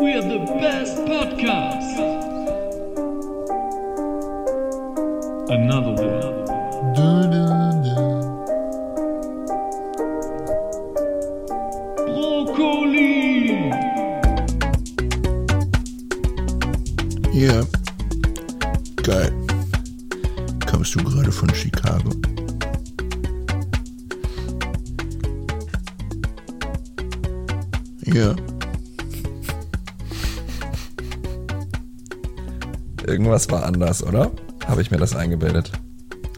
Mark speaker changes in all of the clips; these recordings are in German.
Speaker 1: We're the best podcast. Another one.
Speaker 2: Du, du,
Speaker 3: Irgendwas war anders, oder? Habe ich mir das eingebildet?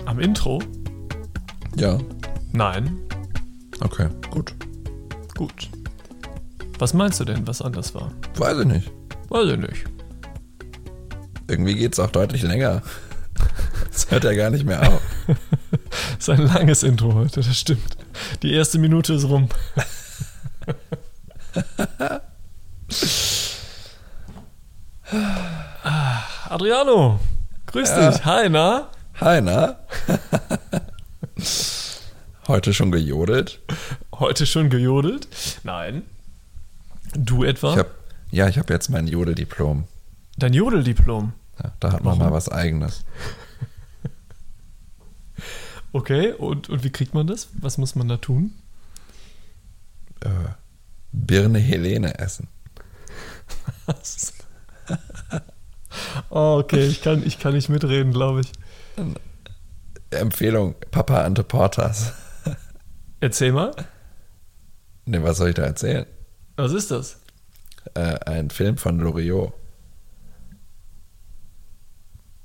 Speaker 4: Am Intro?
Speaker 3: Ja.
Speaker 4: Nein.
Speaker 3: Okay, gut.
Speaker 4: Gut. Was meinst du denn, was anders war?
Speaker 3: Weiß ich nicht.
Speaker 4: Weiß ich nicht.
Speaker 3: Irgendwie geht es auch deutlich länger. Es hört ja gar nicht mehr auf.
Speaker 4: Das ist ein langes Intro heute, das stimmt. Die erste Minute ist rum. Adriano, grüß dich. Hi, na?
Speaker 3: Hi, na? Heute schon gejodelt?
Speaker 4: Heute schon gejodelt? Nein. Du etwa?
Speaker 3: Ich hab, ja, ich habe jetzt mein Jodeldiplom.
Speaker 4: Dein Jodeldiplom.
Speaker 3: Ja, da hat man
Speaker 4: Warum?
Speaker 3: mal was Eigenes.
Speaker 4: Okay, und, und wie kriegt man das? Was muss man da tun?
Speaker 3: Äh, Birne Helene essen.
Speaker 4: Was? Oh, okay, ich kann, ich kann nicht mitreden, glaube ich.
Speaker 3: Empfehlung, Papa Ante Portas.
Speaker 4: Erzähl mal,
Speaker 3: Ne, was soll ich da erzählen?
Speaker 4: was ist das?
Speaker 3: Äh, ein Film von Loriot.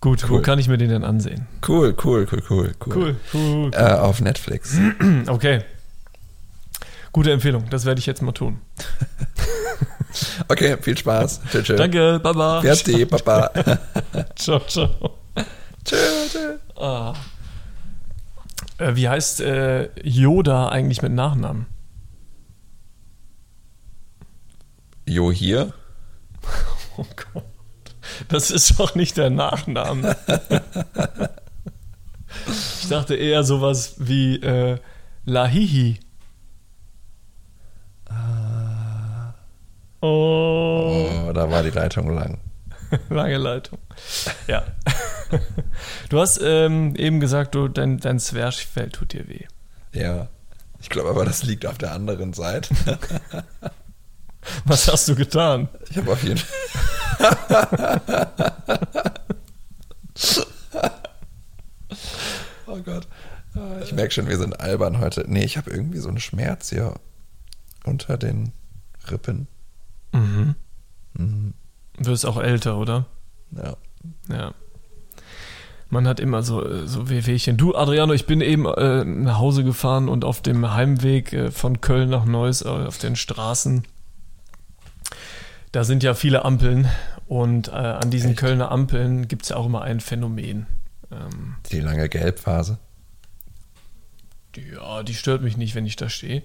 Speaker 4: Gut, wo
Speaker 3: Cool.
Speaker 4: kann ich mir den denn ansehen?
Speaker 3: Cool, cool, cool, cool, cool.
Speaker 4: Cool, cool.
Speaker 3: Äh, auf Netflix.
Speaker 4: Okay. Gute Empfehlung, das werde ich jetzt mal tun.
Speaker 3: Okay, viel Spaß. Tschö, tschö.
Speaker 4: Danke, Baba.
Speaker 3: Fertig, Papa.
Speaker 4: Ciao, ciao.
Speaker 3: tschö, tschö.
Speaker 4: Ah. Äh, wie heißt äh, Yoda eigentlich mit Nachnamen?
Speaker 3: Jo, hier.
Speaker 4: Oh Gott. Das ist doch nicht der Nachname. ich dachte eher sowas wie äh, Lahihi. Oh,
Speaker 3: Oh, da war die Leitung lang.
Speaker 4: lange Leitung. Ja. Du hast ähm, eben gesagt, du, dein, dein Zwerchfell tut dir weh.
Speaker 3: Ja. Ich glaube aber, das liegt auf der anderen Seite.
Speaker 4: Was hast du getan?
Speaker 3: Ich habe auf jeden Fall. oh Gott. Ich merke schon, wir sind albern heute. Nee, ich habe irgendwie so einen Schmerz hier unter den Rippen.
Speaker 4: Mhm.
Speaker 3: Mhm.
Speaker 4: Du wirst auch älter, oder?
Speaker 3: Ja.
Speaker 4: Ja. Man hat immer so, äh, so Wehwehchen. Du, Adriano, ich bin eben äh, nach Hause gefahren und auf dem Heimweg äh, von Köln nach Neuss äh, auf den Straßen, da sind ja viele Ampeln und äh, an diesen
Speaker 3: Echt?
Speaker 4: Kölner Ampeln gibt es ja auch immer ein Phänomen. Ähm,
Speaker 3: Die lange Gelbphase.
Speaker 4: ja, die stört mich nicht, wenn ich da stehe.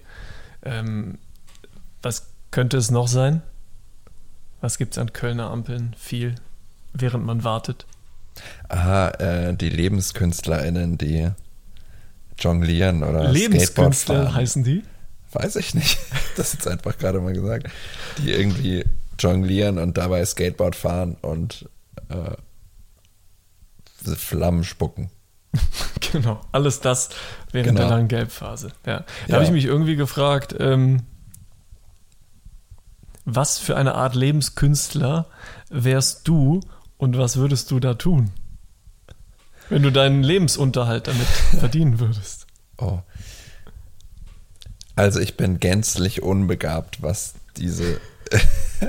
Speaker 4: Ähm, was könnte es noch sein? Was gibt es an Kölner Ampeln? Viel, während man wartet.
Speaker 3: Ah, äh, die LebenskünstlerInnen, die jonglieren oder Skateboard
Speaker 4: Lebenskünstler
Speaker 3: fahren.
Speaker 4: heißen die?
Speaker 3: Weiß ich nicht. Das ist jetzt einfach gerade mal gesagt. Die irgendwie jonglieren und dabei Skateboard fahren und äh, Flammen spucken.
Speaker 4: Genau, alles das während
Speaker 3: Genau.
Speaker 4: der langen Gelbphase. Ja. Da
Speaker 3: Ja.
Speaker 4: habe ich mich irgendwie gefragt, ähm, was für eine Art Lebenskünstler wärst du und was würdest du da tun? Wenn du deinen Lebensunterhalt damit verdienen würdest.
Speaker 3: Oh. Also ich bin gänzlich unbegabt, was diese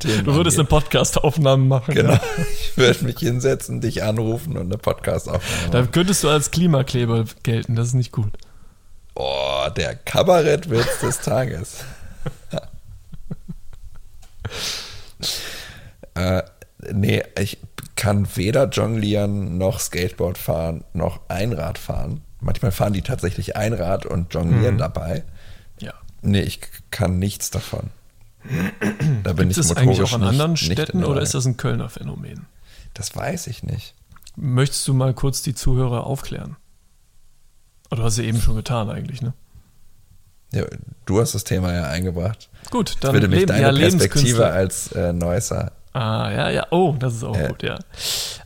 Speaker 3: Themen
Speaker 4: Du würdest eine
Speaker 3: angeht.
Speaker 4: Podcast-Aufnahme machen.
Speaker 3: Genau.
Speaker 4: Ja.
Speaker 3: Ich würde mich hinsetzen, dich anrufen und eine Podcast-Aufnahme
Speaker 4: Da
Speaker 3: machen.
Speaker 4: könntest du als Klimakleber gelten, das ist nicht gut.
Speaker 3: Oh, der Kabarettwitz des Tages. Äh, nee, ich kann weder jonglieren noch Skateboard fahren noch Einrad fahren. Manchmal fahren die tatsächlich Einrad und jonglieren
Speaker 4: Mhm.
Speaker 3: dabei.
Speaker 4: Ja.
Speaker 3: Nee, ich kann nichts davon. Da bin
Speaker 4: Gibt
Speaker 3: ich
Speaker 4: es eigentlich auch an anderen
Speaker 3: nicht
Speaker 4: Städten
Speaker 3: der
Speaker 4: oder ist das ein Kölner Phänomen?
Speaker 3: Das weiß ich nicht.
Speaker 4: Möchtest du mal kurz die Zuhörer aufklären? Oder hast du eben schon getan eigentlich, ne?
Speaker 3: Ja, du hast das Thema ja eingebracht.
Speaker 4: Gut, dann
Speaker 3: würde mich
Speaker 4: Leben-
Speaker 3: deine
Speaker 4: ja,
Speaker 3: Perspektive als äh, Neusser.
Speaker 4: Ah, ja, ja. Oh, das ist auch
Speaker 3: Ja.
Speaker 4: gut, ja.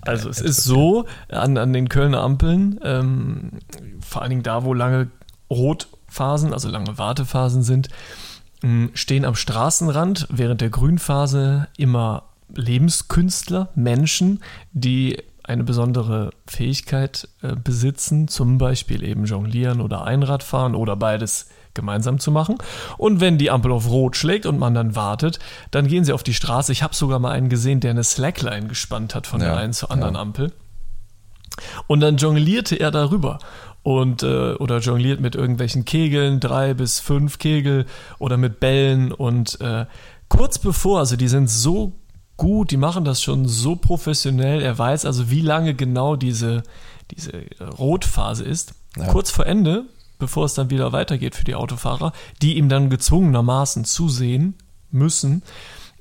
Speaker 4: Also es ist so, an, an den Kölner Ampeln, ähm, vor allen Dingen da, wo lange Rotphasen, also lange Wartephasen sind, stehen am Straßenrand während der Grünphase immer Lebenskünstler, Menschen, die eine besondere Fähigkeit äh, besitzen, zum Beispiel eben jonglieren oder Einradfahren oder beides gemeinsam zu machen. Und wenn die Ampel auf Rot schlägt und man dann wartet, dann gehen sie auf die Straße. Ich habe sogar mal einen gesehen, der eine Slackline gespannt hat von
Speaker 3: Ja,
Speaker 4: der einen zur anderen
Speaker 3: ja.
Speaker 4: Ampel. Und dann jonglierte er darüber. Und, äh, oder jongliert mit irgendwelchen Kegeln, drei bis fünf Kegel oder mit Bällen. Und äh, kurz bevor, also die sind so gut, die machen das schon so professionell. Er weiß also, wie lange genau diese, diese Rotphase ist.
Speaker 3: Ja.
Speaker 4: Kurz vor Ende, bevor es dann wieder weitergeht für die Autofahrer, die ihm dann gezwungenermaßen zusehen müssen,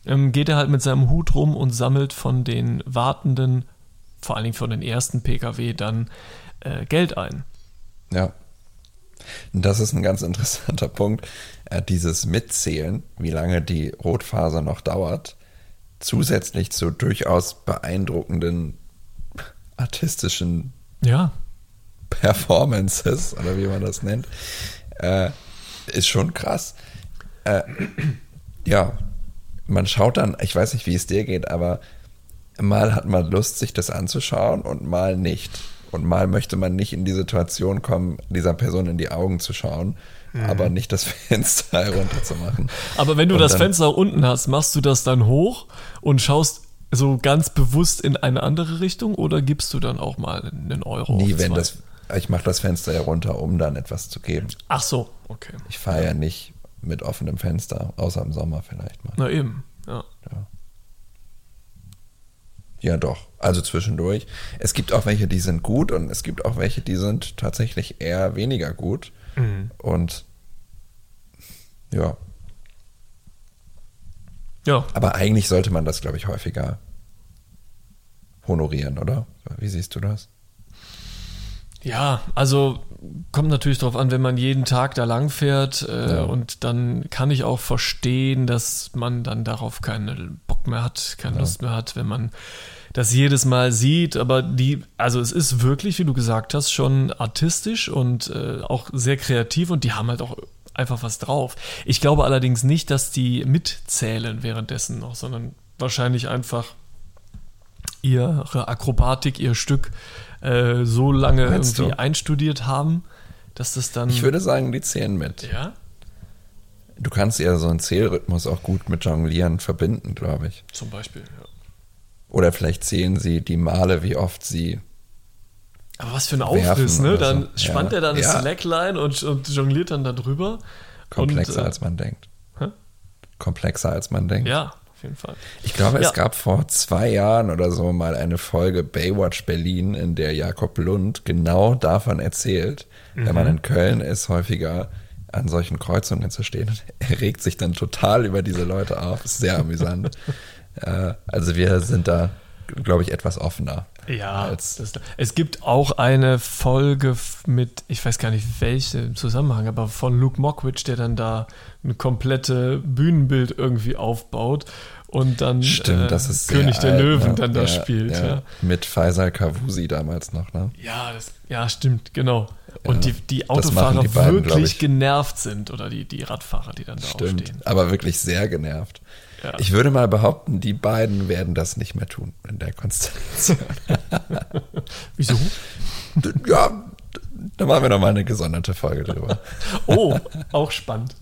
Speaker 4: ähm, geht er halt mit seinem Hut rum und sammelt von den Wartenden, vor allen Dingen von den ersten Pkw, dann äh, Geld ein.
Speaker 3: Ja. Das ist ein ganz interessanter Punkt. Äh, dieses Mitzählen, wie lange die Rotphase noch dauert, zusätzlich zu durchaus beeindruckenden artistischen
Speaker 4: Ja,
Speaker 3: Performances, oder wie man das nennt, äh, ist schon krass. Äh, ja, man schaut dann, ich weiß nicht, wie es dir geht, aber mal hat man Lust, sich das anzuschauen und mal nicht. Und mal möchte man nicht in die Situation kommen, dieser Person in die Augen zu schauen, aber nicht das Fenster herunterzumachen.
Speaker 4: aber wenn du
Speaker 3: Und
Speaker 4: das
Speaker 3: dann-
Speaker 4: Fenster unten hast, machst du das dann hoch und schaust so ganz bewusst in eine andere Richtung oder gibst du dann auch mal einen Euro? Auf
Speaker 3: wenn
Speaker 4: zwei?
Speaker 3: das, ich mache das Fenster herunter, um dann etwas zu geben.
Speaker 4: Ach so, okay.
Speaker 3: Ich fahre ja nicht mit offenem Fenster, außer im Sommer vielleicht mal.
Speaker 4: Na eben, ja.
Speaker 3: Ja, doch. Also zwischendurch. Es gibt auch welche, die sind gut und es gibt auch welche, die sind tatsächlich eher weniger gut. Und ja,
Speaker 4: Ja,
Speaker 3: aber eigentlich sollte man das, glaube ich, häufiger honorieren, oder? Wie siehst du das?
Speaker 4: Ja, also kommt natürlich darauf an, wenn man jeden Tag da lang fährt äh,
Speaker 3: Ja.
Speaker 4: und dann kann ich auch verstehen, dass man dann darauf keinen Bock mehr hat, keine Lust mehr hat, wenn man das jedes Mal sieht. Aber die, also es ist wirklich, wie du gesagt hast, schon artistisch und äh, auch sehr kreativ und die haben halt auch einfach was drauf. Ich glaube allerdings nicht, dass die mitzählen währenddessen noch, sondern wahrscheinlich einfach ihre Akrobatik, ihr Stück äh, so lange irgendwie
Speaker 3: du?
Speaker 4: einstudiert haben, dass das dann.
Speaker 3: Ich würde sagen, die zählen mit.
Speaker 4: ja,
Speaker 3: Du kannst ja so einen Zählrhythmus auch gut mit Jonglieren verbinden, glaube ich.
Speaker 4: zum Beispiel. Ja.
Speaker 3: Oder vielleicht zählen sie die Male, wie oft sie.
Speaker 4: Aber was für ein Aufriss, ne? Dann
Speaker 3: so.
Speaker 4: spannt
Speaker 3: Ja.
Speaker 4: er da eine
Speaker 3: Ja.
Speaker 4: Slackline und, und jongliert dann da drüber.
Speaker 3: Komplexer
Speaker 4: und, äh,
Speaker 3: als man denkt.
Speaker 4: hä?
Speaker 3: Komplexer als man denkt.
Speaker 4: Ja, auf jeden Fall.
Speaker 3: Ich glaube,
Speaker 4: Ja.
Speaker 3: es gab vor zwei Jahren oder so mal eine Folge Baywatch Berlin, in der Jakob Lund genau davon erzählt, wenn man in Köln ist, häufiger an solchen Kreuzungen zu stehen. Er regt sich dann total über diese Leute auf. Ist sehr amüsant. äh, also wir sind da, glaube ich, etwas offener.
Speaker 4: Ja, das, es gibt auch eine Folge mit, ich weiß gar nicht welche im Zusammenhang, aber von Luke Mockridge, der dann da ein komplette Bühnenbild irgendwie aufbaut und dann
Speaker 3: stimmt,
Speaker 4: äh, König der
Speaker 3: alt,
Speaker 4: Löwen
Speaker 3: ne?
Speaker 4: dann da
Speaker 3: Ja,
Speaker 4: spielt. Ja, ja.
Speaker 3: Mit Faisal Kavusi damals noch, ne?
Speaker 4: das, ja stimmt, genau. Und
Speaker 3: Ja,
Speaker 4: die, die Autofahrer
Speaker 3: die beiden,
Speaker 4: wirklich
Speaker 3: ich.
Speaker 4: genervt sind oder die, die Radfahrer, die dann da
Speaker 3: Stimmt,
Speaker 4: aufstehen.
Speaker 3: aber wirklich sehr genervt.
Speaker 4: Ja.
Speaker 3: Ich würde mal behaupten, die beiden werden das nicht mehr tun in der Konstellation.
Speaker 4: Wieso?
Speaker 3: ja, da machen wir noch mal eine gesonderte Folge drüber.
Speaker 4: Oh, auch spannend.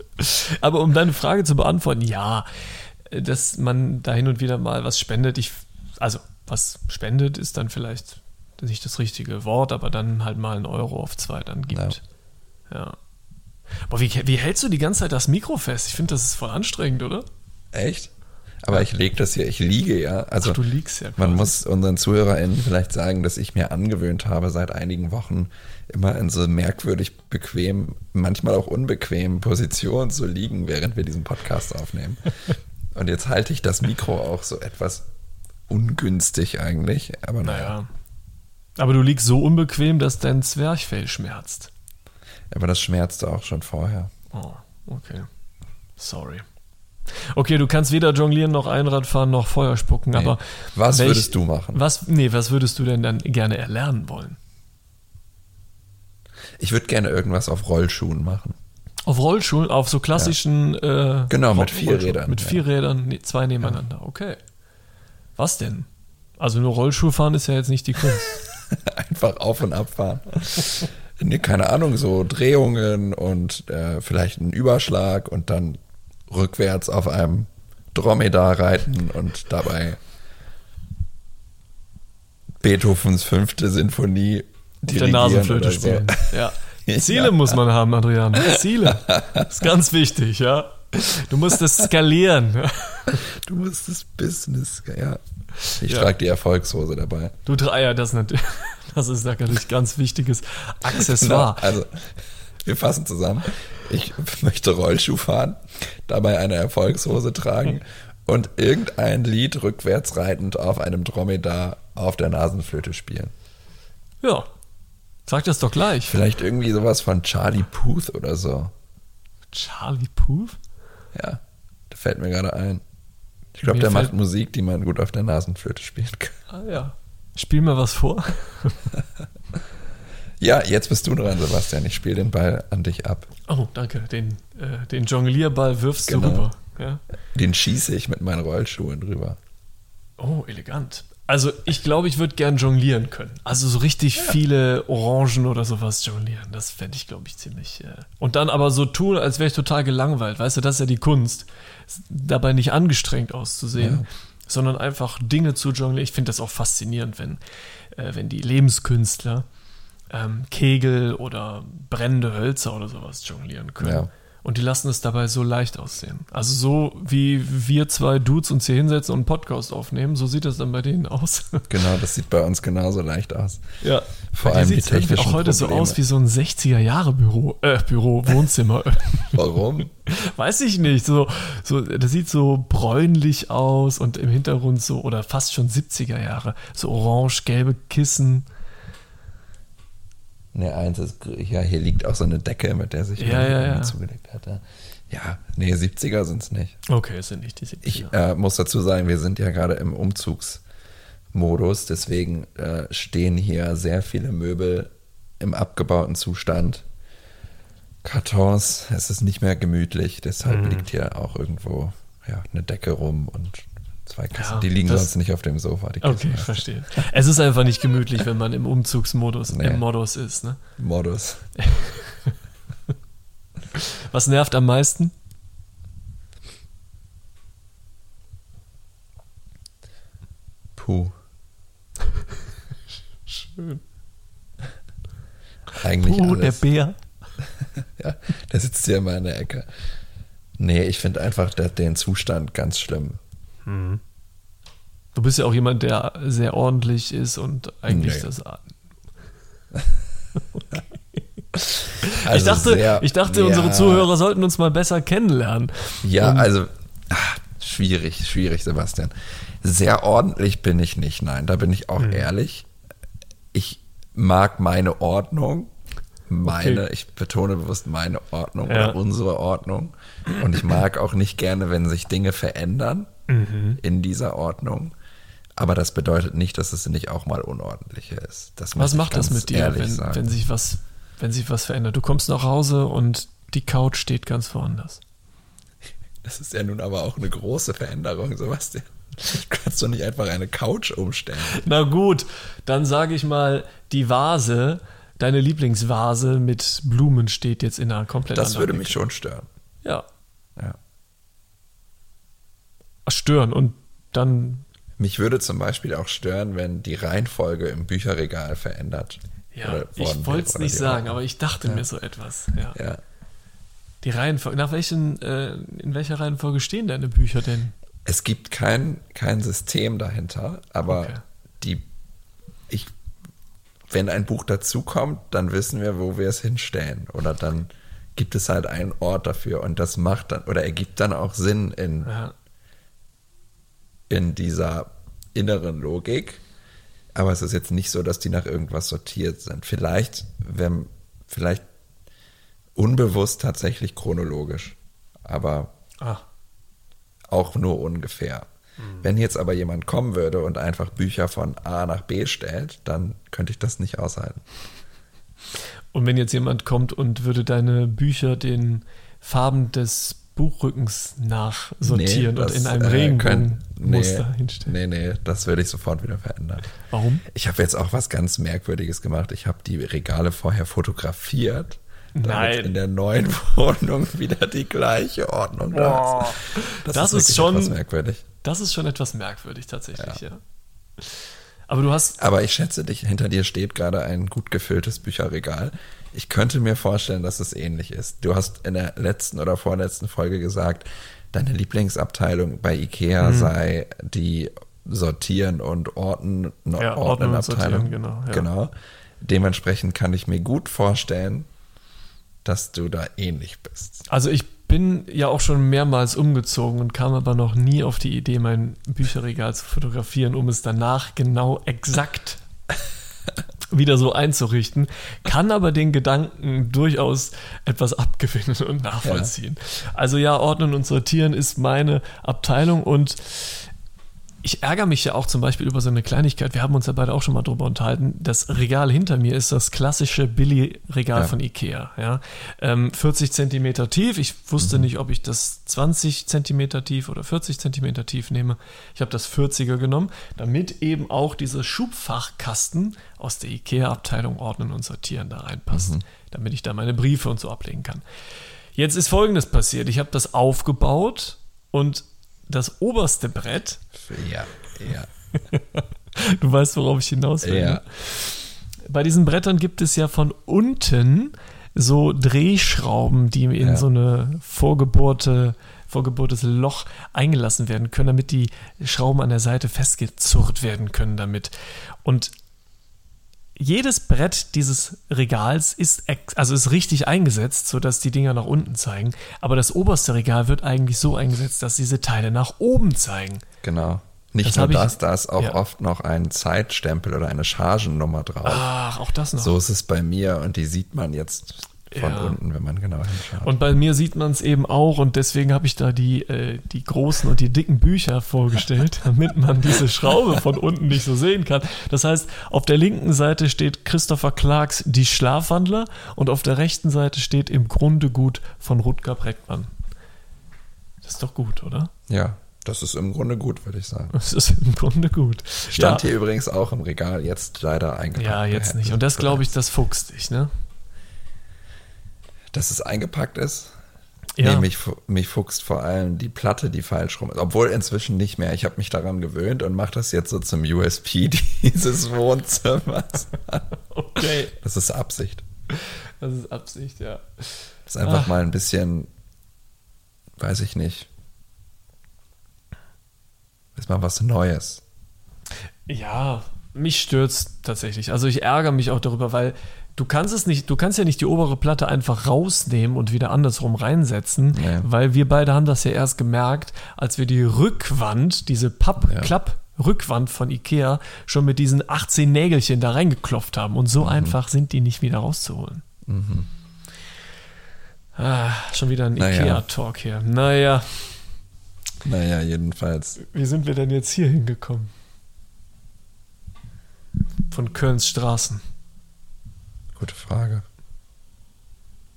Speaker 4: Aber um deine Frage zu beantworten, ja, dass man da hin und wieder mal was spendet. Ich, also, was spendet, ist dann vielleicht nicht das richtige Wort, aber dann halt mal einen Euro auf zwei dann gibt. Ja. Boah, wie, wie hältst du die ganze Zeit das Mikro fest? Ich finde, das ist voll anstrengend, oder?
Speaker 3: Echt? Aber ich lege das hier, ich liege ja. Also
Speaker 4: Ach, du liegst ja
Speaker 3: man
Speaker 4: quasi.
Speaker 3: muss unseren ZuhörerInnen vielleicht sagen, dass ich mir angewöhnt habe, seit einigen Wochen immer in so merkwürdig bequem, manchmal auch unbequemen Positionen zu liegen, während wir diesen Podcast aufnehmen. Und jetzt halte ich das Mikro auch so etwas ungünstig eigentlich, aber naja.
Speaker 4: Naja. Aber du liegst so unbequem, dass dein Zwerchfell schmerzt.
Speaker 3: Aber das schmerzte auch schon vorher.
Speaker 4: Oh. Okay. Sorry. Okay, du kannst weder jonglieren noch Einrad fahren noch Feuer spucken,
Speaker 3: Nee.
Speaker 4: aber
Speaker 3: Was
Speaker 4: welch-
Speaker 3: würdest du machen?
Speaker 4: Was, nee, was würdest du denn dann gerne erlernen wollen?
Speaker 3: Ich würde gerne irgendwas auf Rollschuhen machen.
Speaker 4: Auf Rollschuhen, auf so klassischen. Äh,
Speaker 3: Genau, mit vier. Rädern,
Speaker 4: Mit
Speaker 3: ja.
Speaker 4: vier Rädern, nee, zwei nebeneinander. Okay. Was denn? Also nur Rollschuh fahren ist ja jetzt nicht die Kunst.
Speaker 3: Einfach auf und ab fahren. Nee, keine Ahnung, so Drehungen und äh, vielleicht einen Überschlag und dann rückwärts auf einem Dromedar reiten und dabei Beethovens fünfte Sinfonie
Speaker 4: der
Speaker 3: dirigieren
Speaker 4: Nasenflöte
Speaker 3: so.
Speaker 4: spielen. Ja.
Speaker 3: Ja.
Speaker 4: Ziele muss man haben, Adrian. Ziele. ist ganz wichtig, ja. Du musst es skalieren.
Speaker 3: Du musst das Business, ja. Ich
Speaker 4: Ja.
Speaker 3: trage die Erfolgshose dabei.
Speaker 4: Du Dreier, das, nat- das ist natürlich ganz wichtiges
Speaker 3: Genau,
Speaker 4: Accessoire.
Speaker 3: also, wir fassen zusammen. Ich möchte Rollschuh fahren, dabei eine Erfolgshose tragen und irgendein Lied rückwärts reitend auf einem Dromedar auf der Nasenflöte spielen.
Speaker 4: Ja. Sag das doch gleich.
Speaker 3: Vielleicht irgendwie sowas von Charlie Puth oder so.
Speaker 4: Charlie Puth?
Speaker 3: Ja, da fällt mir gerade ein. Ich glaube, der macht Musik, die man gut auf der Nasenflöte spielen kann.
Speaker 4: Ah ja. Spiel mir was vor.
Speaker 3: Ja, jetzt bist du dran, Sebastian. Ich spiele den Ball an dich ab.
Speaker 4: Oh, danke. Den, äh, den Jonglierball wirfst
Speaker 3: Genau.
Speaker 4: du rüber. Ja.
Speaker 3: Den schieße ich mit meinen Rollschuhen drüber.
Speaker 4: Oh, elegant. Also ich glaube, ich würde gern jonglieren können. Also so richtig viele Orangen oder sowas jonglieren. Das fände ich, glaube ich, ziemlich. Äh und dann aber so tun, als wäre ich total gelangweilt. Weißt du, das ist ja die Kunst. Dabei nicht angestrengt auszusehen,
Speaker 3: Ja.
Speaker 4: sondern einfach Dinge zu jonglieren. Ich finde das auch faszinierend, wenn, äh, wenn die Lebenskünstler ähm, Kegel oder brennende Hölzer oder sowas jonglieren können.
Speaker 3: Ja.
Speaker 4: Und die lassen es dabei so leicht aussehen. Also so wie wir zwei Dudes uns hier hinsetzen und einen Podcast aufnehmen, so sieht das dann bei denen aus.
Speaker 3: Genau, das sieht bei uns genauso leicht aus.
Speaker 4: Ja.
Speaker 3: Vor
Speaker 4: Bei
Speaker 3: allem
Speaker 4: irgendwie
Speaker 3: technischen
Speaker 4: auch heute so
Speaker 3: Probleme.
Speaker 4: aus wie so ein 60er Jahre Büro, äh, Büro, Wohnzimmer.
Speaker 3: Warum?
Speaker 4: Weiß ich nicht. So, so, das sieht so bräunlich aus und im Hintergrund so, oder fast schon 70er Jahre, so orange-gelbe Kissen.
Speaker 3: Ne, eins ist, ja, hier liegt auch so eine Decke, mit der sich
Speaker 4: Ja,
Speaker 3: jemand
Speaker 4: ja, ja.
Speaker 3: zugelegt hat. Ja, ja nee, 70er sind es nicht.
Speaker 4: Okay, es sind nicht die 70er.
Speaker 3: Ich äh, muss dazu sagen, wir sind ja gerade im Umzugsmodus, deswegen äh, stehen hier sehr viele Möbel im abgebauten Zustand. Kartons, es ist nicht mehr gemütlich, deshalb
Speaker 4: Mhm.
Speaker 3: liegt hier auch irgendwo ja, eine Decke rum und zwei Kissen.
Speaker 4: Ja,
Speaker 3: die liegen sonst nicht auf dem Sofa. Die Kissen.
Speaker 4: Okay, ich verstehe. Es ist einfach nicht gemütlich, wenn man im Umzugsmodus,
Speaker 3: Nee.
Speaker 4: im Modus ist. Ne?
Speaker 3: Modus.
Speaker 4: Was nervt am meisten?
Speaker 3: Puh.
Speaker 4: Schön.
Speaker 3: Eigentlich
Speaker 4: der
Speaker 3: alles.
Speaker 4: Bär.
Speaker 3: Ja, der sitzt hier immer in der Ecke. Nee, ich finde einfach der, den Zustand ganz schlimm.
Speaker 4: Du bist ja auch jemand, der sehr ordentlich ist und eigentlich
Speaker 3: Nee.
Speaker 4: das.
Speaker 3: Also
Speaker 4: ich dachte,
Speaker 3: sehr-
Speaker 4: ich dachte
Speaker 3: ja,
Speaker 4: unsere Zuhörer sollten uns mal besser kennenlernen.
Speaker 3: Ja,
Speaker 4: Und-
Speaker 3: also ach, schwierig, schwierig, Sebastian. Sehr ordentlich bin ich nicht, nein, da bin ich auch ehrlich. Ich mag meine Ordnung, meine,
Speaker 4: Okay.
Speaker 3: ich betone bewusst meine Ordnung
Speaker 4: Ja.
Speaker 3: oder unsere Ordnung. Und ich mag auch nicht gerne, wenn sich Dinge verändern
Speaker 4: Mhm.
Speaker 3: in dieser Ordnung. Aber das bedeutet nicht, dass es nicht auch mal unordentlicher ist. Das
Speaker 4: Was macht das mit dir, wenn, wenn sich was, wenn sich was verändert? Du kommst nach Hause und die Couch steht ganz woanders.
Speaker 3: Das ist ja nun aber auch eine große Veränderung, Sebastian. Du kannst doch nicht einfach eine Couch umstellen.
Speaker 4: Na gut, dann sage ich mal, die Vase, deine Lieblingsvase mit Blumen steht jetzt in einer komplett
Speaker 3: Das würde
Speaker 4: Ecke.
Speaker 3: mich schon stören.
Speaker 4: Ja. Stören und dann
Speaker 3: Mich würde zum Beispiel auch stören, wenn die Reihenfolge im Bücherregal verändert.
Speaker 4: Ja, ich wollte es nicht sagen, aber ich dachte mir so etwas. Ja.
Speaker 3: Ja.
Speaker 4: Die Reihenfolge, nach welchen, äh, in welcher Reihenfolge stehen deine Bücher denn?
Speaker 3: Es gibt kein, kein System dahinter, aber
Speaker 4: Okay.
Speaker 3: die, ich, wenn ein Buch dazukommt, dann wissen wir, wo wir es hinstellen. Oder dann gibt es halt einen Ort dafür und das macht dann oder ergibt dann auch Sinn in,
Speaker 4: Ja.
Speaker 3: In dieser inneren Logik. Aber es ist jetzt nicht so, dass die nach irgendwas sortiert sind. Vielleicht, wenn, vielleicht unbewusst tatsächlich chronologisch, aber
Speaker 4: Ah,
Speaker 3: auch nur ungefähr. Wenn jetzt aber jemand kommen würde und einfach Bücher von A nach B stellt, dann könnte ich das nicht aushalten.
Speaker 4: Und wenn jetzt jemand kommt und würde deine Bücher den Farben des Buchrückens nachsortieren
Speaker 3: Nee,
Speaker 4: und
Speaker 3: das,
Speaker 4: in einem
Speaker 3: äh,
Speaker 4: Regenbogenmuster
Speaker 3: nee,
Speaker 4: hinstellen.
Speaker 3: Nee, nee, das würde ich sofort wieder verändern.
Speaker 4: Warum?
Speaker 3: Ich habe jetzt auch was ganz Merkwürdiges gemacht. Ich habe die Regale vorher fotografiert. damit
Speaker 4: Nein.
Speaker 3: in der neuen Wohnung wieder die gleiche Ordnung da ist.
Speaker 4: Das ist
Speaker 3: wirklich
Speaker 4: schon-
Speaker 3: etwas merkwürdig.
Speaker 4: Das ist schon etwas merkwürdig tatsächlich, ja. Aber du hast,
Speaker 3: Aber ich schätze dich, hinter dir steht gerade ein gut gefülltes Bücherregal. Ich könnte mir vorstellen, dass es ähnlich ist. Du hast in der letzten oder vorletzten Folge gesagt, deine Lieblingsabteilung bei Ikea
Speaker 4: Mhm.
Speaker 3: sei die Sortieren und Orten, no,
Speaker 4: Ja, Ordnen
Speaker 3: Ordnen Abteilung.
Speaker 4: Genau, ja.
Speaker 3: genau. Dementsprechend kann ich mir gut vorstellen, dass du da ähnlich bist.
Speaker 4: also ich bin ja auch schon mehrmals umgezogen und kam aber noch nie auf die Idee, mein Bücherregal zu fotografieren, um es danach genau exakt wieder so einzurichten, kann aber den Gedanken durchaus etwas abgewinnen und nachvollziehen. Also ja, Ordnen und Sortieren ist meine Abteilung und ich ärgere mich ja auch zum Beispiel über so eine Kleinigkeit. Wir haben uns ja beide auch schon mal drüber unterhalten. Das Regal hinter mir ist das klassische Billy-Regal
Speaker 3: Ja.
Speaker 4: von Ikea. Ja? Ähm, 40 Zentimeter tief. Ich wusste nicht, ob ich das 20 Zentimeter tief oder 40 Zentimeter tief nehme. Ich habe das 40er genommen, damit eben auch dieser Schubfachkasten aus der Ikea-Abteilung Ordnen und Sortieren da reinpasst, damit ich da meine Briefe und so ablegen kann. Jetzt ist Folgendes passiert. Ich habe das aufgebaut und das oberste Brett
Speaker 3: Ja, ja.
Speaker 4: Du weißt, worauf ich hinaus will.
Speaker 3: Ja.
Speaker 4: ne? Bei diesen Brettern gibt es ja von unten so Drehschrauben, die in
Speaker 3: Ja.
Speaker 4: so eine vorgebohrte, vorgebohrtes Loch eingelassen werden können, damit die Schrauben an der Seite festgezurrt werden können damit. Und jedes Brett dieses Regals ist, also ist richtig eingesetzt, sodass die Dinger nach unten zeigen. Aber das oberste Regal wird eigentlich so eingesetzt, dass diese Teile nach oben zeigen.
Speaker 3: Genau. Nicht
Speaker 4: Das
Speaker 3: nur
Speaker 4: hab ich-
Speaker 3: das, da ist auch
Speaker 4: ja.
Speaker 3: oft noch ein Zeitstempel oder eine Chargennummer drauf.
Speaker 4: Ach, auch das noch.
Speaker 3: So ist es bei mir und die sieht man jetzt von
Speaker 4: Ja.
Speaker 3: unten, wenn man genau hinschaut.
Speaker 4: Und bei mir sieht man es eben auch und deswegen habe ich da die, äh, die großen und die dicken Bücher vorgestellt, damit man diese Schraube von unten nicht so sehen kann. Das heißt, auf der linken Seite steht Christopher Clarks Die Schlafwandler und auf der rechten Seite steht im Grunde gut von Rutger Breckmann. Das ist doch gut, oder?
Speaker 3: ja, das ist im Grunde gut, würde ich sagen.
Speaker 4: Das ist im Grunde gut.
Speaker 3: Stand
Speaker 4: ja,
Speaker 3: hier übrigens auch im Regal, jetzt leider eingepackt.
Speaker 4: ja, jetzt nicht. Und das glaube ich, das fuchst dich, ne?
Speaker 3: Dass es eingepackt ist?
Speaker 4: Ja.
Speaker 3: Nee, mich, mich fuchst vor allem die Platte, die falsch rum ist. Obwohl inzwischen nicht mehr. Ich habe mich daran gewöhnt und mache das jetzt so zum USP dieses Wohnzimmers.
Speaker 4: Okay.
Speaker 3: Das ist Absicht.
Speaker 4: Das ist Absicht, ja.
Speaker 3: Das ist einfach
Speaker 4: Ach.
Speaker 3: mal ein bisschen, weiß ich nicht. Ist mal was Neues.
Speaker 4: Ja, mich stört's tatsächlich. Also ich ärgere mich auch darüber, weil du kannst es nicht, du kannst ja nicht die obere Platte einfach rausnehmen und wieder andersrum reinsetzen,
Speaker 3: Nee.
Speaker 4: weil wir beide haben das ja erst gemerkt, als wir die Rückwand, diese Papp-Klapp-Rückwand von Ikea schon mit diesen 18 Nägelchen da reingeklopft haben und so
Speaker 3: Mhm.
Speaker 4: einfach sind die nicht wieder rauszuholen. Ah, schon wieder ein
Speaker 3: Naja.
Speaker 4: Ikea-Talk hier. Naja,
Speaker 3: Naja, jedenfalls.
Speaker 4: wie sind wir denn jetzt hier hingekommen? Von Kölns Straßen.
Speaker 3: Gute Frage.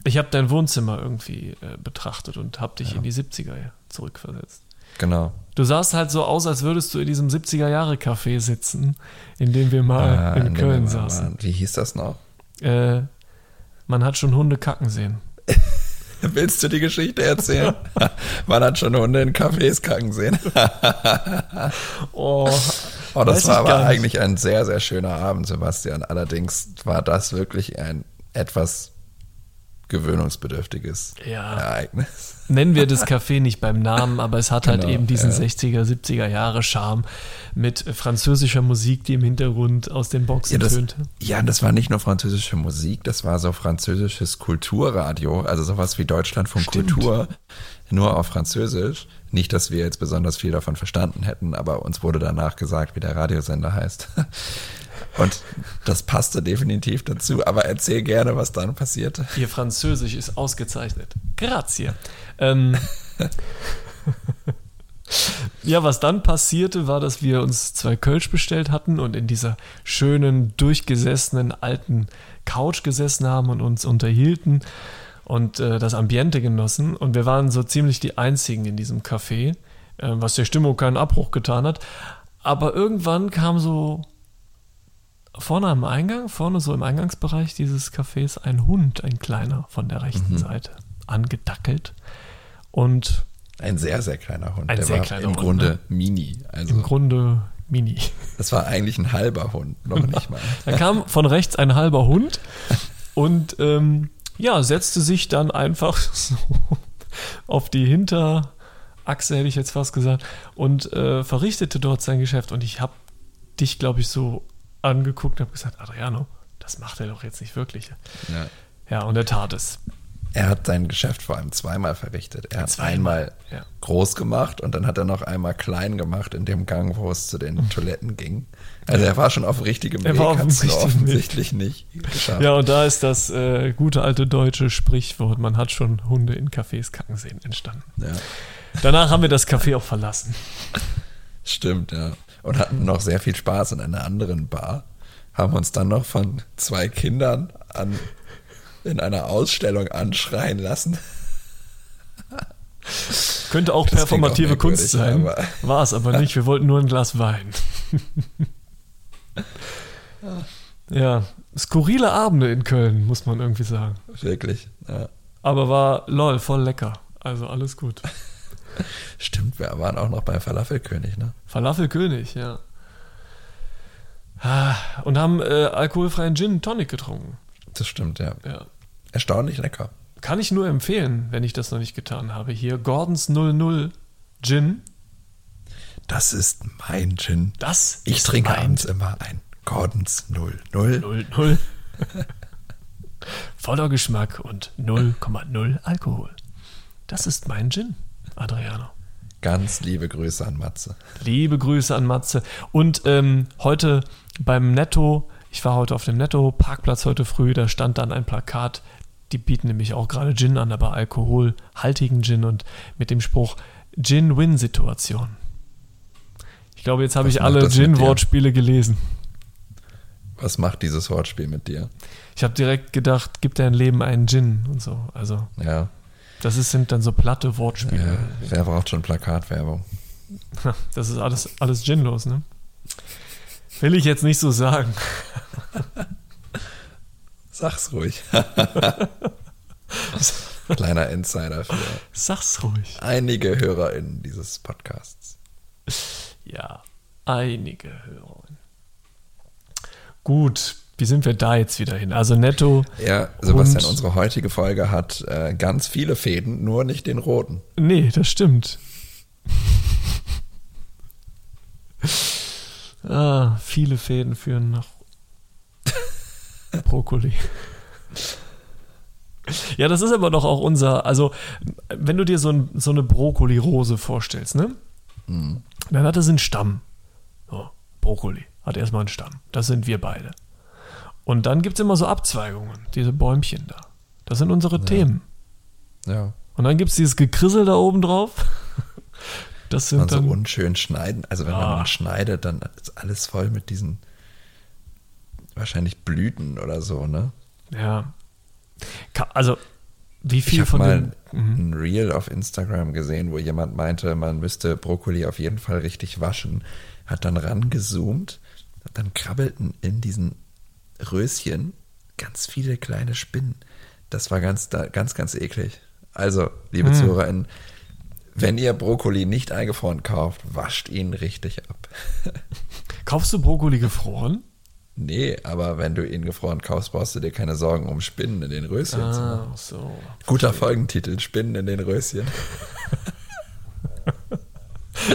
Speaker 4: Ich habe dein Wohnzimmer irgendwie äh, betrachtet und habe dich in die 70er zurückversetzt.
Speaker 3: Genau.
Speaker 4: Du sahst halt so aus, als würdest du in diesem 70er-Jahre-Café sitzen, in dem wir mal
Speaker 3: Ah,
Speaker 4: in
Speaker 3: wir
Speaker 4: Köln
Speaker 3: mal
Speaker 4: saßen.
Speaker 3: Wie hieß das noch?
Speaker 4: Äh, man hat schon Hunde kacken sehen.
Speaker 3: Willst du die Geschichte erzählen? Man hat schon Hunde in Cafés kacken sehen.
Speaker 4: Oh,
Speaker 3: Oh, das
Speaker 4: Weiß
Speaker 3: war aber eigentlich ein sehr, sehr schöner Abend, Sebastian. Allerdings war das wirklich ein etwas gewöhnungsbedürftiges
Speaker 4: Ja.
Speaker 3: Ereignis.
Speaker 4: Nennen wir das Café nicht beim Namen, aber es hat halt
Speaker 3: Genau,
Speaker 4: eben diesen
Speaker 3: ja.
Speaker 4: 60er, 70er Jahre Charme mit französischer Musik, die im Hintergrund aus den Boxen
Speaker 3: Ja das,
Speaker 4: tönte.
Speaker 3: ja, das war nicht nur französische Musik, das war so französisches Kulturradio, also sowas wie Deutschlandfunk
Speaker 4: Stimmt.
Speaker 3: Kultur, nur auf Französisch. Nicht, dass wir jetzt besonders viel davon verstanden hätten, aber uns wurde danach gesagt, wie der Radiosender heißt. Und das passte definitiv dazu. Aber erzähl gerne, was dann passierte.
Speaker 4: Ihr Französisch ist ausgezeichnet. Grazie. Ähm, ja, was dann passierte, war, dass wir uns zwei Kölsch bestellt hatten und in dieser schönen, durchgesessenen alten Couch gesessen haben und uns unterhielten und äh, das Ambiente genossen. Und wir waren so ziemlich die Einzigen in diesem Café, äh, was der Stimmung keinen Abbruch getan hat. Aber irgendwann kam so vorne am Eingang, vorne so im Eingangsbereich dieses Cafés, ein Hund, ein kleiner von der rechten Seite, angedackelt. Und
Speaker 3: Ein sehr, sehr kleiner Hund.
Speaker 4: Ein
Speaker 3: der
Speaker 4: sehr
Speaker 3: war
Speaker 4: kleiner
Speaker 3: im
Speaker 4: Hund,
Speaker 3: Grunde
Speaker 4: ne?
Speaker 3: mini. Also
Speaker 4: im Grunde mini.
Speaker 3: das war eigentlich ein halber Hund, noch nicht mal.
Speaker 4: Da kam von rechts ein halber Hund und ähm, ja, setzte sich dann einfach so auf die Hinterachse, hätte ich jetzt fast gesagt, und äh, verrichtete dort sein Geschäft. Und ich habe dich, glaube ich, so angeguckt und habe gesagt, Adriano, das macht er doch jetzt nicht wirklich.
Speaker 3: Ja.
Speaker 4: Ja, und er tat es.
Speaker 3: Er hat sein Geschäft vor allem zweimal verrichtet. Er hat
Speaker 4: Zweimal,
Speaker 3: einmal
Speaker 4: ja.
Speaker 3: groß gemacht und dann hat er noch einmal klein gemacht in dem Gang, wo es zu den Toiletten ging. Also er war schon auf richtigem
Speaker 4: Er
Speaker 3: Weg,
Speaker 4: war auf richtigen Weg.
Speaker 3: offensichtlich nicht geschafft.
Speaker 4: Ja, und da ist das äh, gute alte deutsche Sprichwort, man hat schon Hunde in Cafés kacken sehen, entstanden.
Speaker 3: Ja,
Speaker 4: Danach haben wir das Café auch verlassen.
Speaker 3: stimmt, ja. Und hatten noch sehr viel Spaß in einer anderen Bar. Haben uns dann noch von zwei Kindern an, in einer Ausstellung anschreien lassen.
Speaker 4: Könnte auch
Speaker 3: Das
Speaker 4: performative
Speaker 3: auch
Speaker 4: Kunst sein. War es aber nicht. Wir wollten nur ein Glas Wein. ja, skurrile Abende in Köln, muss man irgendwie sagen.
Speaker 3: Wirklich. Ja.
Speaker 4: Aber war lol, voll lecker. Also alles gut.
Speaker 3: Stimmt, wir waren auch noch bei Falafelkönig, ne?
Speaker 4: Falafelkönig, ja. Ah, Und haben äh, alkoholfreien Gin Tonic getrunken.
Speaker 3: Das stimmt, ja.
Speaker 4: Ja.
Speaker 3: Erstaunlich lecker.
Speaker 4: Kann ich nur empfehlen, wenn ich das noch nicht getan habe. Hier Gordons 00 Gin.
Speaker 3: Das ist mein Gin.
Speaker 4: Das
Speaker 3: Ich trinke
Speaker 4: mein
Speaker 3: abends immer ein Gordons 00.
Speaker 4: 0,0. Voller Geschmack und 0,0 Alkohol. Das ist mein Gin, Adriano.
Speaker 3: Ganz liebe Grüße an Matze.
Speaker 4: Liebe Grüße an Matze. Und ähm, heute beim Netto, ich war heute auf dem Netto-Parkplatz heute früh, da stand dann ein Plakat, die bieten nämlich auch gerade Gin an, aber alkoholhaltigen Gin und mit dem Spruch Gin-Win-Situation. Ich glaube, jetzt habe ich alle? Gin-Wortspiele gelesen.
Speaker 3: Was macht dieses Wortspiel mit dir?
Speaker 4: Ich habe direkt gedacht, gibt dein Leben einen Gin und so. Also,
Speaker 3: Ja,
Speaker 4: das ist, sind dann so platte Wortspiele.
Speaker 3: ja wer braucht schon Plakatwerbung?
Speaker 4: Das ist alles, alles ginlos, ne? Will ich jetzt nicht so sagen.
Speaker 3: Sag's ruhig. Kleiner Insider für
Speaker 4: Sag's ruhig.
Speaker 3: einige HörerInnen dieses Podcasts.
Speaker 4: Ja, einige Hörerinnen. Gut, wie sind wir da jetzt wieder hin? Also netto,
Speaker 3: Ja, Sebastian, unsere heutige Folge hat äh, ganz viele Fäden, nur nicht den roten.
Speaker 4: nee, das stimmt. ah, viele Fäden führen nach Brokkoli. Ja, das ist aber doch auch unser, also wenn du dir so, ein, so eine Brokkoli-Rose vorstellst, ne? Dann hat es einen Stamm. So, Brokkoli hat erstmal einen Stamm. Das sind wir beide. Und dann gibt es immer so Abzweigungen, diese Bäumchen da. Das sind unsere Themen.
Speaker 3: Ja,
Speaker 4: Und dann gibt es dieses Gekrissel da oben drauf. Das
Speaker 3: man
Speaker 4: sind
Speaker 3: so
Speaker 4: dann.
Speaker 3: unschön schneiden. Also wenn
Speaker 4: Ah.
Speaker 3: man schneidet, dann ist alles voll mit diesen wahrscheinlich Blüten oder so, ne?
Speaker 4: ja. Also, wie
Speaker 3: Ich
Speaker 4: viel
Speaker 3: habe
Speaker 4: von
Speaker 3: mal
Speaker 4: den. Mhm.
Speaker 3: ein Reel auf Instagram gesehen, wo jemand meinte, man müsste Brokkoli auf jeden Fall richtig waschen. Hat dann rangezoomt, dann krabbelten in diesen Röschen ganz viele kleine Spinnen. Das war ganz, ganz, ganz eklig. Also, liebe
Speaker 4: Hm.
Speaker 3: ZuhörerInnen, wenn ihr Brokkoli nicht eingefroren kauft, wascht ihn richtig ab.
Speaker 4: Kaufst du Brokkoli gefroren?
Speaker 3: nee, aber wenn du ihn gefroren kaufst, brauchst du dir keine Sorgen um Spinnen in den Röschen zu machen.
Speaker 4: Ah, so.
Speaker 3: Guter Folgentitel, Spinnen in den Röschen.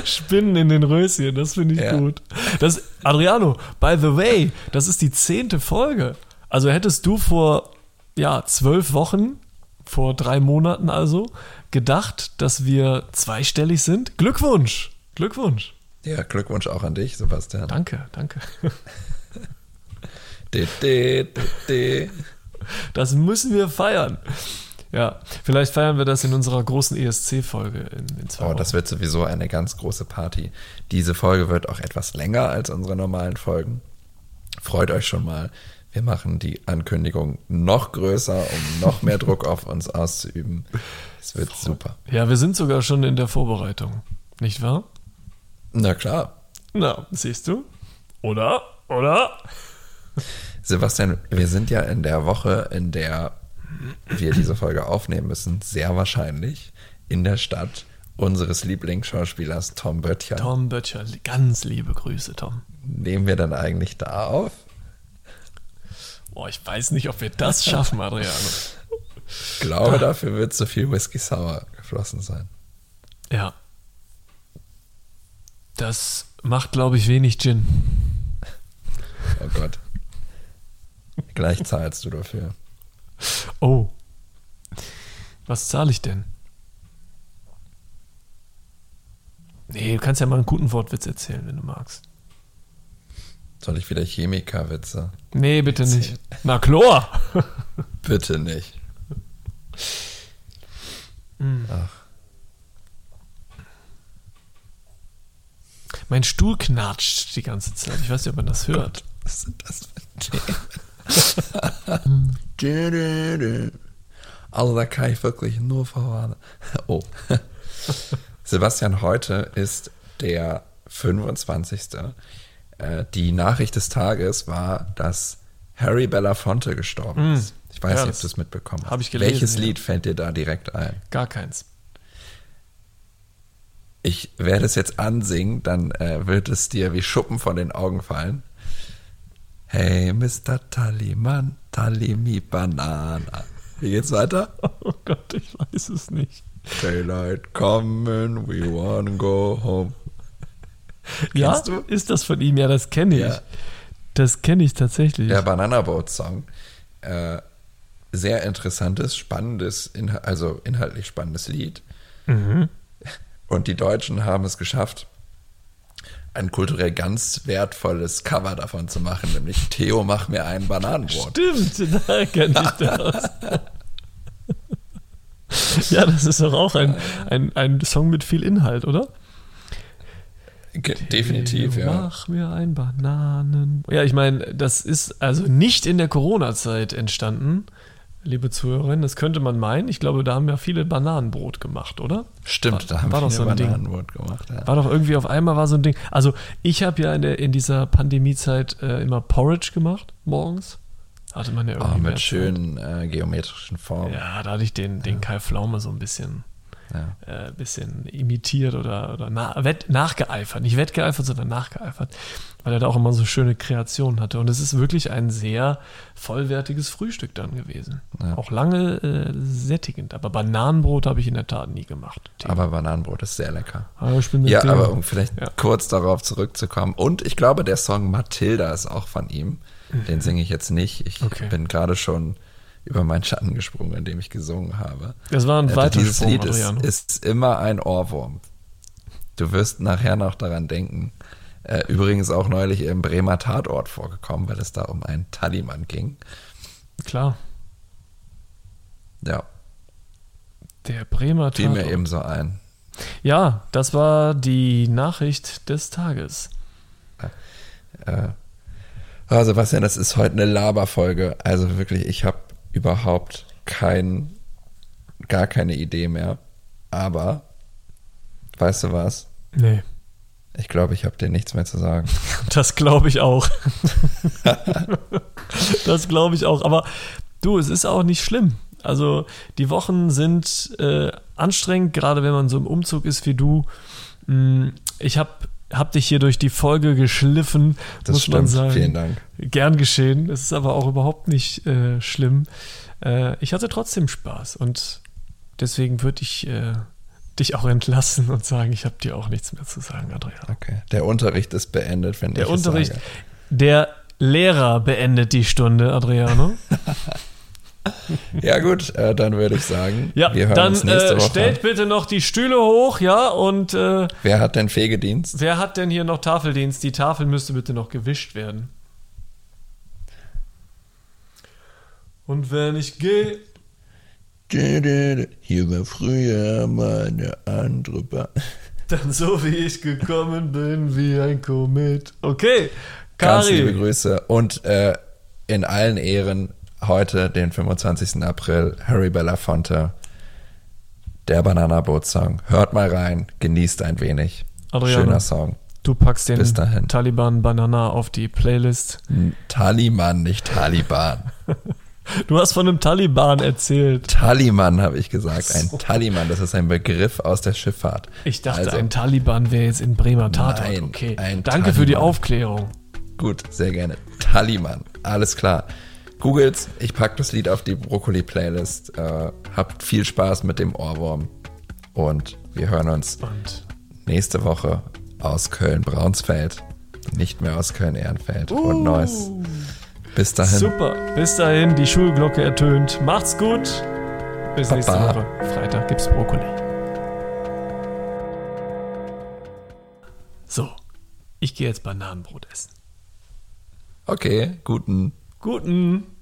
Speaker 4: Spinnen in den Röschen, das finde ich
Speaker 3: Ja.
Speaker 4: gut. Das, Adriano, by the way, das ist die zehnte Folge. Also hättest du vor ja, zwölf Wochen, vor drei Monaten also, gedacht, dass wir zweistellig sind? Glückwunsch! Glückwunsch!
Speaker 3: Ja, Glückwunsch auch an dich, Sebastian.
Speaker 4: Danke, danke.
Speaker 3: De, de, de, de.
Speaker 4: Das müssen wir feiern. Ja, vielleicht feiern wir das in unserer großen ESC-Folge in, in zwei
Speaker 3: Oh,
Speaker 4: Wochen.
Speaker 3: das wird sowieso eine ganz große Party. Diese Folge wird auch etwas länger als unsere normalen Folgen. Freut euch schon mal. Wir machen die Ankündigung noch größer, um noch mehr Druck auf uns auszuüben. Es wird super.
Speaker 4: ja, wir sind sogar schon in der Vorbereitung. Nicht wahr?
Speaker 3: Na klar.
Speaker 4: Na, siehst du? Oder? Oder?
Speaker 3: Sebastian, wir sind ja in der Woche, in der wir diese Folge aufnehmen müssen, sehr wahrscheinlich in der Stadt unseres Lieblingsschauspielers Tom Böttcher.
Speaker 4: Tom Böttcher, ganz liebe Grüße, Tom.
Speaker 3: Nehmen wir dann eigentlich da auf?
Speaker 4: Boah, ich weiß nicht, ob wir das schaffen, Adriano.
Speaker 3: Ich glaube, dafür wird zu viel Whisky Sour geflossen sein.
Speaker 4: Ja. Das macht, glaube ich, wenig Gin.
Speaker 3: Oh Gott. Gleich zahlst du dafür.
Speaker 4: Oh. Was zahle ich denn? Nee, du kannst ja mal einen guten Wortwitz erzählen, wenn du magst.
Speaker 3: Soll ich wieder Chemikerwitze?
Speaker 4: Nee, bitte nicht. Na, Chlor!
Speaker 3: Bitte nicht. Ach,
Speaker 4: Mein Stuhl knatscht die ganze Zeit. Ich weiß nicht, ob man das hört.
Speaker 3: was sind das für Themen? Also da kann ich wirklich nur verwarnen. Oh. Sebastian, heute ist der 25. Äh, Die Nachricht des Tages war, dass Harry Belafonte gestorben ist. Ich weiß.
Speaker 4: Ja,
Speaker 3: nicht, ob du es mitbekommen hast.
Speaker 4: ich gelesen,
Speaker 3: Welches
Speaker 4: ja.
Speaker 3: Lied fällt dir da direkt ein?
Speaker 4: Gar keins.
Speaker 3: Ich werde es jetzt ansingen, dann äh, wird es dir wie Schuppen von den Augen fallen. Hey, Mr. Tallyman, tally me banana. Wie geht's weiter?
Speaker 4: Oh Gott, ich weiß es nicht.
Speaker 3: Daylight coming, we wanna go home.
Speaker 4: Ja,
Speaker 3: Kennst du?
Speaker 4: ist das von ihm? Ja, das kenne ich.
Speaker 3: Ja.
Speaker 4: Das kenne ich tatsächlich.
Speaker 3: Der Banana Boat Song. Äh, sehr interessantes, spannendes, also inhaltlich spannendes Lied. Und die Deutschen haben es geschafft, ein kulturell ganz wertvolles Cover davon zu machen, nämlich Theo, mach mir ein Bananenbrot.
Speaker 4: Stimmt, da kenne ich das. ja, das ist doch auch ein, ein, ein Song mit viel Inhalt, oder?
Speaker 3: Definitiv, ja.
Speaker 4: Mach mir ein Bananen. Ja, ich meine, das ist also nicht in der Corona-Zeit entstanden, liebe Zuhörerinnen. Das könnte man meinen. Ich glaube, da haben ja viele Bananenbrot gemacht, oder?
Speaker 3: Stimmt, da haben wir
Speaker 4: doch so ein Ding.
Speaker 3: Bananenbrot gemacht. Ja.
Speaker 4: War doch irgendwie auf einmal war so ein Ding. Also ich habe ja in, der, in dieser Pandemiezeit äh, immer Porridge gemacht, morgens. Hatte man ja
Speaker 3: Oh,
Speaker 4: irgendwie mehr
Speaker 3: mit schönen äh, geometrischen Formen.
Speaker 4: Ja, da hatte ich den, den Kai Pflaume so ein bisschen,
Speaker 3: Ja.
Speaker 4: äh, bisschen imitiert oder, oder na, wett, nachgeeifert. Nicht wettgeeifert, sondern nachgeeifert. Weil er da auch immer so schöne Kreationen hatte. Und es ist wirklich ein sehr vollwertiges Frühstück dann gewesen.
Speaker 3: Ja.
Speaker 4: Auch lange äh, sättigend. Aber Bananenbrot habe ich in der Tat nie gemacht.
Speaker 3: Aber Bananenbrot ist sehr lecker.
Speaker 4: Aber bin
Speaker 3: Ja,
Speaker 4: dem-
Speaker 3: aber um vielleicht
Speaker 4: Ja.
Speaker 3: kurz darauf zurückzukommen. Und ich glaube, der Song Matilda ist auch von ihm. Den singe ich jetzt nicht. Ich
Speaker 4: Mhm. Okay.
Speaker 3: bin gerade schon über meinen Schatten gesprungen, indem ich gesungen habe.
Speaker 4: Das war ein
Speaker 3: Äh,
Speaker 4: weiter
Speaker 3: Dieses
Speaker 4: Sprung,
Speaker 3: Lied ist, ist immer ein Ohrwurm. Du wirst nachher noch daran denken. Äh, übrigens auch neulich im Bremer Tatort vorgekommen, weil es da um einen Tallymann ging.
Speaker 4: Klar.
Speaker 3: Ja,
Speaker 4: Der Bremer
Speaker 3: fiel mir
Speaker 4: Tatort.
Speaker 3: eben so ein.
Speaker 4: Ja, das war die Nachricht des Tages.
Speaker 3: Äh, ah, Sebastian, das ist heute eine Laberfolge. Also wirklich, ich habe überhaupt kein, gar keine Idee mehr. Aber, weißt du was?
Speaker 4: Nee.
Speaker 3: Ich glaube, ich habe dir nichts mehr zu sagen.
Speaker 4: Das glaube ich auch. das glaube ich auch. Aber du, es ist auch nicht schlimm. Also die Wochen sind äh, anstrengend, gerade wenn man so im Umzug ist wie du. Mm, Ich habe hab dich hier durch die Folge geschliffen,
Speaker 3: Das
Speaker 4: muss man
Speaker 3: stimmt.
Speaker 4: sagen.
Speaker 3: Vielen Dank.
Speaker 4: Gern geschehen. Es ist aber auch überhaupt nicht äh, schlimm. Äh, ich hatte trotzdem Spaß und deswegen würde ich äh, dich auch entlassen und sagen, ich habe dir auch nichts mehr zu sagen, Adrian.
Speaker 3: Okay. Der Unterricht ist beendet, wenn
Speaker 4: Der
Speaker 3: ich es
Speaker 4: Unterricht,
Speaker 3: sage.
Speaker 4: der Lehrer beendet die Stunde, Adriano.
Speaker 3: Ja gut, äh, dann würde ich sagen,
Speaker 4: Ja,
Speaker 3: wir hören
Speaker 4: dann
Speaker 3: uns nächste
Speaker 4: äh,
Speaker 3: Woche.
Speaker 4: stellt bitte noch die Stühle hoch, ja, und äh,
Speaker 3: Wer hat denn Fegedienst?
Speaker 4: wer hat denn hier noch Tafeldienst? Die Tafel müsste bitte noch gewischt werden. Und wenn ich gehe,
Speaker 2: Hier war früher mal eine andere Bahn.
Speaker 4: dann so wie ich gekommen bin, wie ein Komet. Okay,
Speaker 3: Ganz liebe
Speaker 4: Kari.
Speaker 3: Grüße. Und äh, in allen Ehren heute, den 25. April, Harry Belafonte, der Bananaboot-Song. Hört mal rein, genießt ein wenig.
Speaker 4: Adriano.
Speaker 3: Schöner Song.
Speaker 4: Du packst den. Taliban Banana auf die Playlist.
Speaker 3: Taliban, nicht Taliban.
Speaker 4: Du hast von einem Taliban erzählt.
Speaker 3: Taliban habe ich gesagt. Ein Taliban, das ist ein Begriff aus der Schifffahrt.
Speaker 4: Ich dachte,
Speaker 3: Also,
Speaker 4: ein Taliban wäre jetzt in Bremer Tatort.
Speaker 3: Nein,
Speaker 4: okay.
Speaker 3: ein
Speaker 4: Danke für die
Speaker 3: Taliban.
Speaker 4: Aufklärung.
Speaker 3: Gut, sehr gerne. Taliban, alles klar. Googles, ich pack das Lied auf die Brokkoli-Playlist. Äh, habt viel Spaß mit dem Ohrwurm. Und wir hören uns
Speaker 4: Und
Speaker 3: nächste Woche aus Köln-Braunsfeld. Nicht mehr aus Köln-Ehrenfeld und Neuss. Bis dahin.
Speaker 4: super. Bis dahin, die Schulglocke ertönt. Macht's gut. Bis nächste
Speaker 3: Baba.
Speaker 4: Woche. Freitag gibt's Brokkoli. So. Ich gehe jetzt Bananenbrot essen.
Speaker 3: Okay, guten.
Speaker 4: Guten.